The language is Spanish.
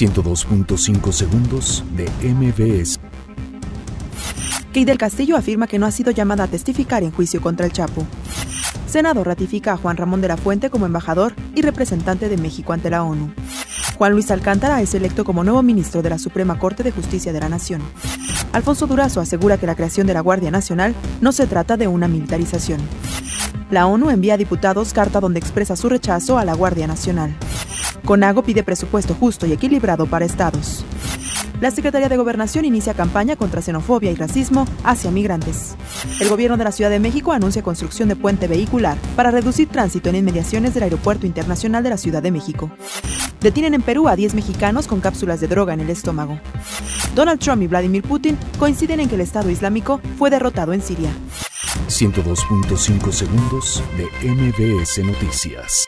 102.5 segundos de MBS. Key del Castillo afirma que no ha sido llamada a testificar en juicio contra el Chapo. Senado ratifica a Juan Ramón de la Fuente como embajador y representante de México ante la ONU. Juan Luis Alcántara es electo como nuevo ministro de la Suprema Corte de Justicia de la Nación. Alfonso Durazo asegura que la creación de la Guardia Nacional no se trata de una militarización. La ONU envía a diputados carta donde expresa su rechazo a la Guardia Nacional. CONAGO pide presupuesto justo y equilibrado para estados. La Secretaría de Gobernación inicia campaña contra xenofobia y racismo hacia migrantes. El gobierno de la Ciudad de México anuncia construcción de puente vehicular para reducir tránsito en inmediaciones del Aeropuerto Internacional de la Ciudad de México. Detienen en Perú a 10 mexicanos con cápsulas de droga en el estómago. Donald Trump y Vladimir Putin coinciden en que el Estado Islámico fue derrotado en Siria. 102.5 segundos de MBS Noticias.